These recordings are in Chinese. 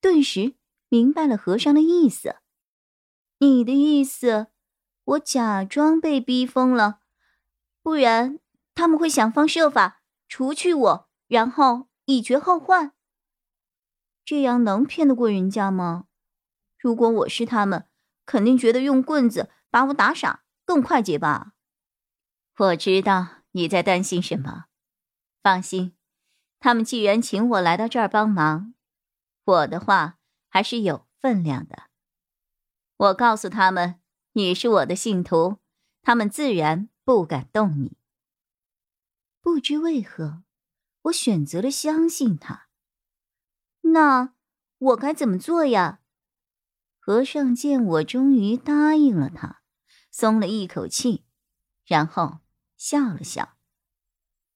顿时明白了和尚的意思。你的意思，我假装被逼疯了，不然他们会想方设法除去我，然后以绝后患。这样能骗得过人家吗？如果我是他们，肯定觉得用棍子把我打傻更快捷吧。我知道你在担心什么，放心，他们既然请我来到这儿帮忙。我的话还是有分量的。我告诉他们你是我的信徒，他们自然不敢动你。不知为何，我选择了相信他。那我该怎么做呀？和尚见我终于答应了他，松了一口气，然后笑了笑：“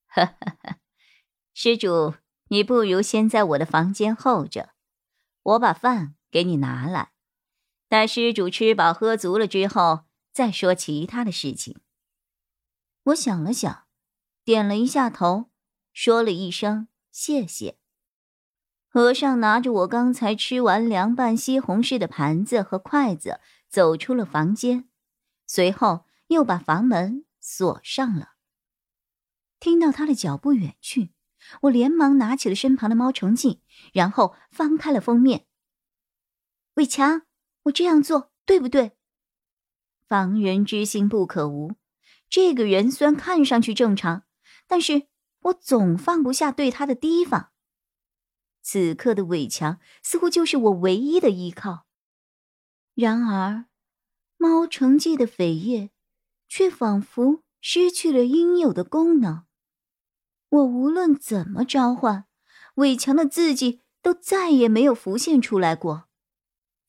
呵呵呵，施主，你不如先在我的房间候着。”我把饭给你拿来，待施主吃饱喝足了之后再说其他的事情。我想了想，点了一下头，说了一声谢谢。和尚拿着我刚才吃完凉拌西红柿的盘子和筷子走出了房间，随后又把房门锁上了。听到他的脚步远去。我连忙拿起了身旁的猫城记，然后翻开了封面。伟强，我这样做对不对？防人之心不可无。这个人虽然看上去正常，但是我总放不下对他的提防。此刻的伟强似乎就是我唯一的依靠。然而，猫城记的扉页却仿佛失去了应有的功能。我无论怎么召唤，伟强的字迹都再也没有浮现出来过。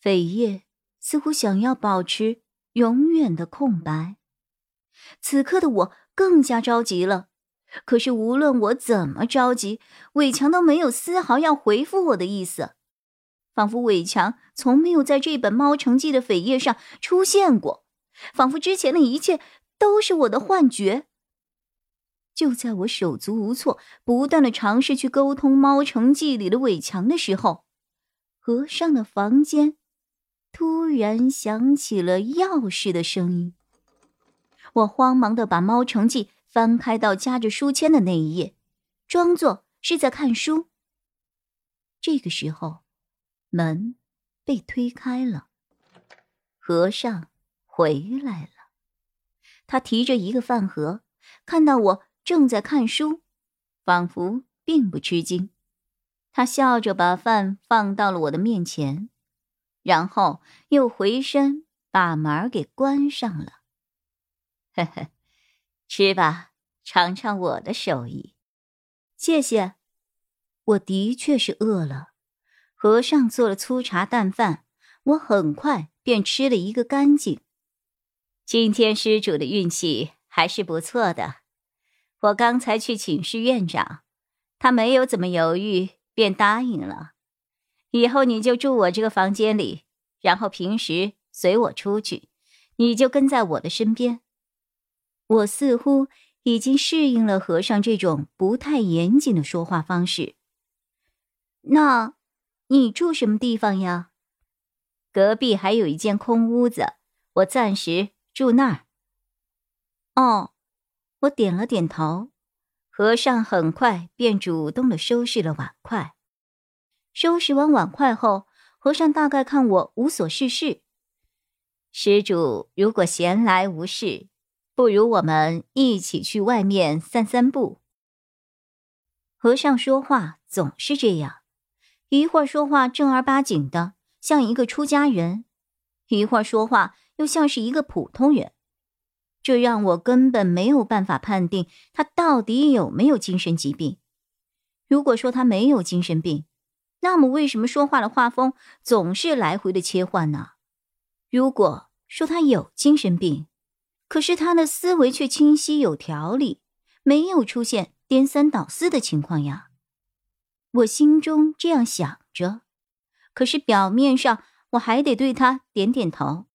扉页似乎想要保持永远的空白。此刻的我更加着急了。可是无论我怎么着急，伟强都没有丝毫要回复我的意思，仿佛伟强从没有在这本《猫城记》的扉页上出现过，仿佛之前的一切都是我的幻觉。就在我手足无措，不断的尝试去沟通《猫城记》里的伟强的时候，和尚的房间突然响起了钥匙的声音。我慌忙的把《猫城记》翻开到夹着书签的那一页，装作是在看书。这个时候，门被推开了，和尚回来了。他提着一个饭盒，看到我。正在看书，仿佛并不吃惊。他笑着把饭放到了我的面前，然后又回身把门给关上了。呵呵，吃吧，尝尝我的手艺。谢谢。我的确是饿了。和尚做了粗茶淡饭，我很快便吃了一个干净。今天施主的运气还是不错的。我刚才去请示院长，他没有怎么犹豫，便答应了。以后你就住我这个房间里，然后平时随我出去，你就跟在我的身边。我似乎已经适应了和尚这种不太严谨的说话方式。那，你住什么地方呀？隔壁还有一间空屋子，我暂时住那儿。哦。我点了点头，和尚很快便主动的收拾了碗筷。收拾完碗筷后，和尚大概看我无所事事，施主如果闲来无事，不如我们一起去外面散散步。和尚说话总是这样，一会儿说话正儿八经的，像一个出家人；一会儿说话又像是一个普通人。这让我根本没有办法判定他到底有没有精神疾病。如果说他没有精神病，那么为什么说话的画风总是来回的切换呢？如果说他有精神病，可是他的思维却清晰有条理，没有出现颠三倒四的情况呀。我心中这样想着，可是表面上我还得对他点点头。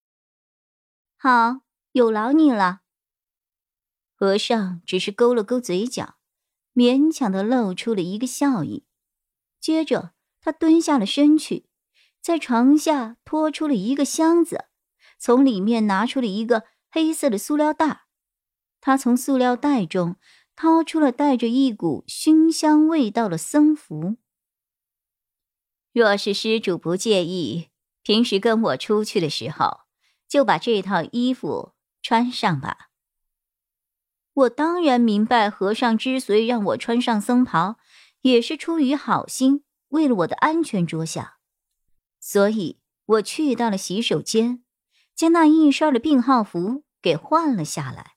好，有劳你了。和尚只是勾了勾嘴角，勉强的露出了一个笑意，接着。他蹲下了身去，在床下拖出了一个箱子，从里面拿出了一个黑色的塑料袋。他从塑料袋中掏出了带着一股熏香味道的僧服。若是施主不介意，平时跟我出去的时候，就把这套衣服穿上吧。我当然明白，和尚之所以让我穿上僧袍，也是出于好心。为了我的安全着想，所以我去到了洗手间，将那一身的病号服给换了下来。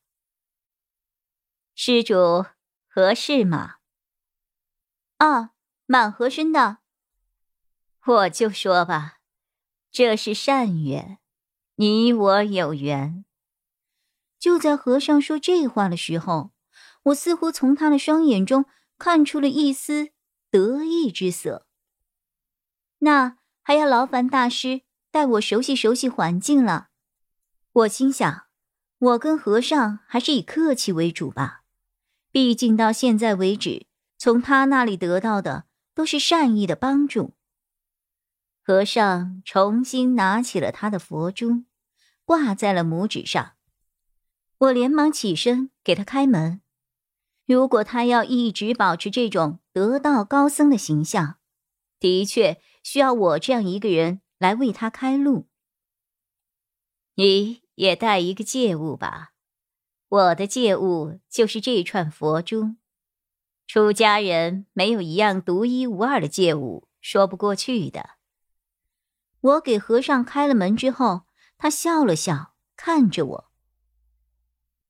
施主合适吗？啊，蛮合身的。我就说吧，这是善缘，你我有缘。就在和尚说这话的时候，我似乎从他的双眼中看出了一丝。得意之色，那还要劳烦大师带我熟悉熟悉环境了。我心想，我跟和尚还是以客气为主吧，毕竟到现在为止，从他那里得到的都是善意的帮助。和尚重新拿起了他的佛珠，挂在了拇指上。我连忙起身给他开门。如果他要一直保持这种得道高僧的形象，的确需要我这样一个人来为他开路。你也带一个借物吧，我的借物就是这串佛珠。出家人没有一样独一无二的借物，说不过去的。我给和尚开了门之后，他笑了笑，看着我。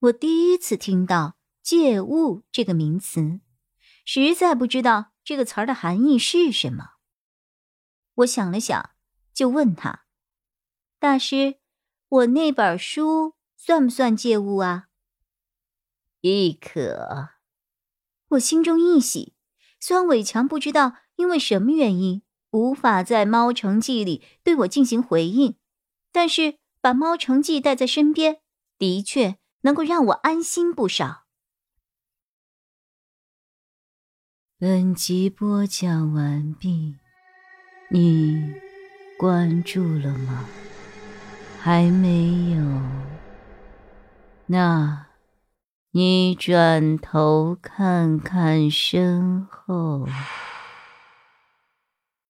我第一次听到。借物这个名词，实在不知道这个词儿的含义是什么。我想了想，就问他：“大师，我那本书算不算借物啊？”亦可。我心中一喜，虽然伟强不知道因为什么原因无法在猫城记里对我进行回应，但是把猫城记带在身边，的确能够让我安心不少。本集播讲完毕，你关注了吗？还没有？那，你转头看看身后。